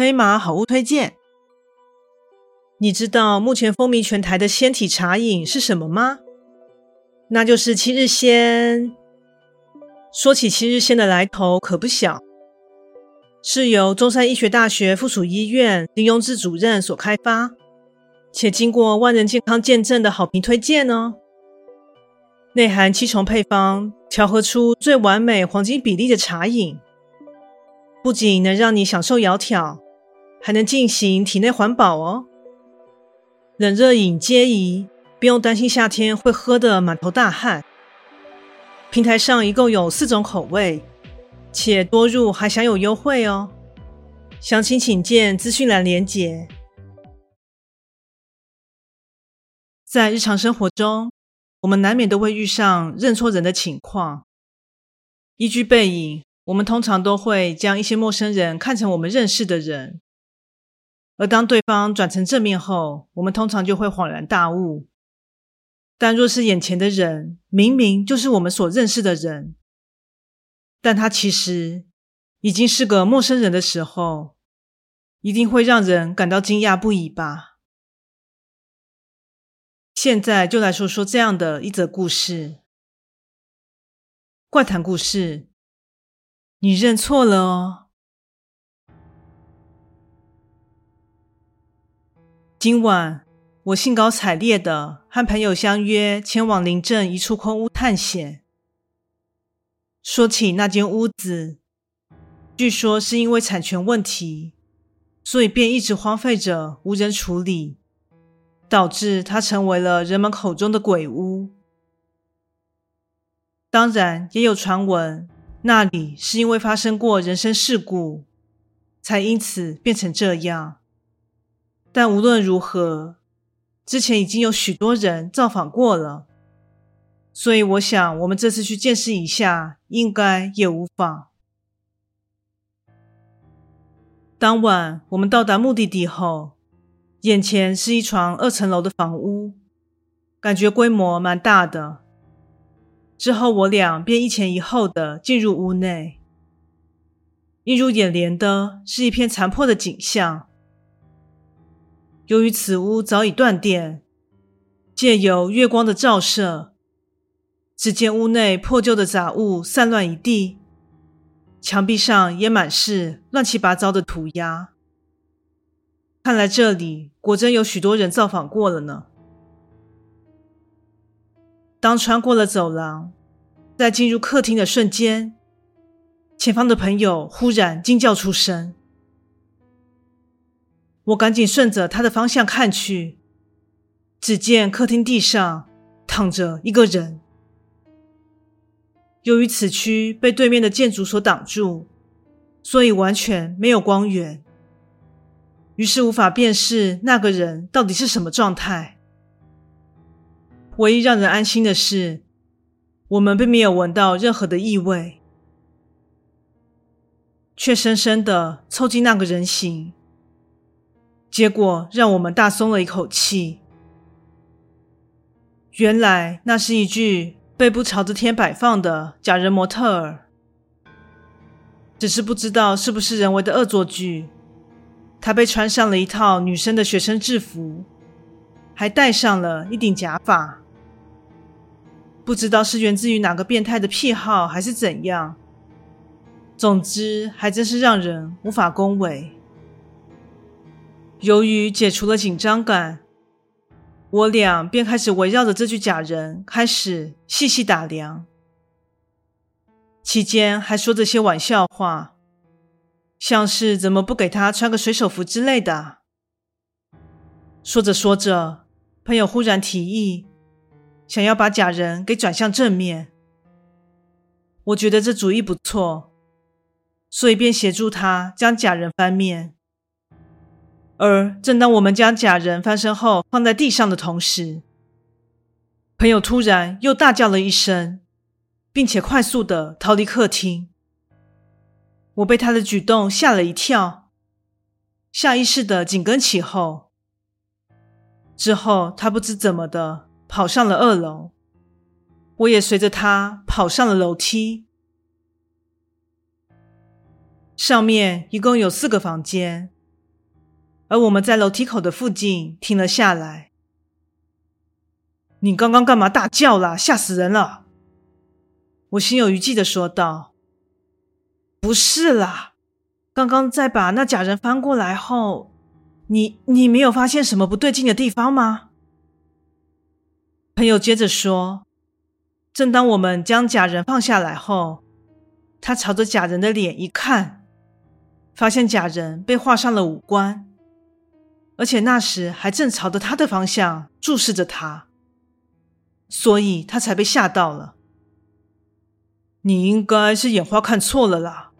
飞马好物推荐。你知道目前风靡全台的仙体茶饮是什么吗？那就是七日仙。说起七日仙的来头可不小，是由中山医学大学附属医院林庸志主任所开发，且经过万人健康见证的好评推荐哦。内含七重配方，调和出最完美黄金比例的茶饮，不仅能让你享受窈窕，还能进行体内环保哦。冷热饮皆宜，不用担心夏天会喝得满头大汗。平台上一共有四种口味，且多入还享有优惠哦。详情请见资讯栏连结。在日常生活中，我们难免都会遇上认错人的情况。依据背影，我们通常都会将一些陌生人看成我们认识的人。而当对方转成正面后，我们通常就会恍然大悟。但若是眼前的人明明就是我们所认识的人，但他其实已经是个陌生人的时候，一定会让人感到惊讶不已吧？现在就来说说这样的一则故事。怪谈故事，你认错了哦。今晚，我兴高采烈的和朋友相约前往林镇一处空屋探险。说起那间屋子，据说是因为产权问题，所以便一直荒废着，无人处理，导致它成为了人们口中的鬼屋。当然，也有传闻，那里是因为发生过人身事故，才因此变成这样。但无论如何，之前已经有许多人造访过了，所以我想我们这次去见识一下，应该也无妨。当晚我们到达目的地后，眼前是一幢二层楼的房屋，感觉规模蛮大的。之后我俩便一前一后的进入屋内，映入眼帘的是一片残破的景象。由于此屋早已断电，借由月光的照射，只见屋内破旧的杂物散乱一地，墙壁上也满是乱七八糟的涂鸦。看来这里果真有许多人造访过了呢。当穿过了走廊，在进入客厅的瞬间，前方的朋友忽然惊叫出声。我赶紧顺着他的方向看去，只见客厅地上躺着一个人。由于此区被对面的建筑所挡住，所以完全没有光源，于是无法辨识那个人到底是什么状态。唯一让人安心的是，我们并没有闻到任何的异味，却深深的凑近那个人形。结果让我们大松了一口气。原来那是一具背部朝着天摆放的假人模特儿，只是不知道是不是人为的恶作剧。他被穿上了一套女生的学生制服，还戴上了一顶假发。不知道是源自于哪个变态的癖好，还是怎样。总之，还真是让人无法恭维。由于解除了紧张感，我俩便开始围绕着这具假人开始细细打量，期间还说着些玩笑话，像是怎么不给他穿个水手服之类的。说着说着，朋友忽然提议，想要把假人给转向正面。我觉得这主意不错，所以便协助他将假人翻面。而正当我们将假人翻身后放在地上的同时，朋友突然又大叫了一声，并且快速的逃离客厅。我被他的举动吓了一跳，下意识的紧跟其后。之后，他不知怎么的跑上了二楼，我也随着他跑上了楼梯。上面一共有四个房间，而我们在楼梯口的附近停了下来。你刚刚干嘛大叫啦？吓死人了！我心有余悸的说道：“不是啦，刚刚在把那假人翻过来后，你你没有发现什么不对劲的地方吗？”朋友接着说：“正当我们将假人放下来后，他朝着假人的脸一看，发现假人被画上了五官，而且那时还正朝着他的方向注视着他。”所以他才被吓到了。你应该是眼花看错了啦，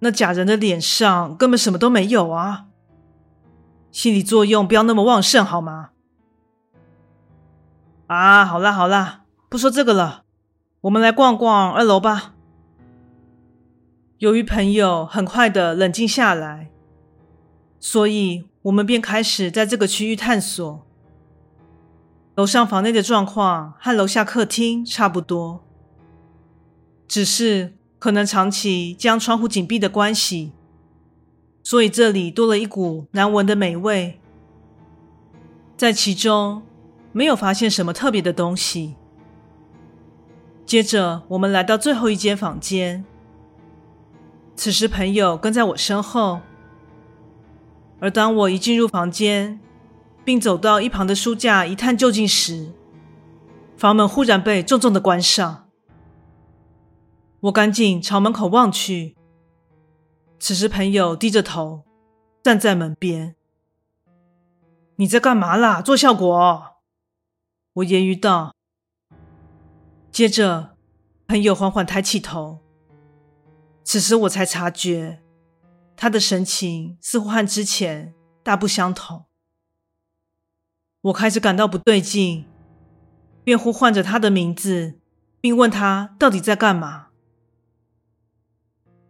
那假人的脸上根本什么都没有啊！心理作用不要那么旺盛好吗？啊，好啦好啦，不说这个了，我们来逛逛二楼吧。由于朋友很快的冷静下来，所以我们便开始在这个区域探索。楼上房内的状况和楼下客厅差不多，只是可能长期将窗户紧闭的关系，所以这里多了一股难闻的霉味。在其中没有发现什么特别的东西。接着，我们来到最后一间房间，此时朋友跟在我身后，而当我一进入房间，并走到一旁的书架一探究竟时，房门忽然被重重的关上。我赶紧朝门口望去，此时朋友低着头站在门边。“你在干嘛啦？做效果？”我言语道。接着，朋友缓缓抬起头，此时我才察觉，他的神情似乎和之前大不相同。我开始感到不对劲，便呼唤着他的名字，并问他到底在干嘛。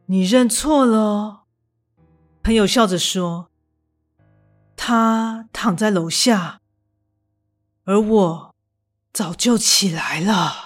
你认错了，朋友笑着说：“他躺在楼下，而我早就起来了。”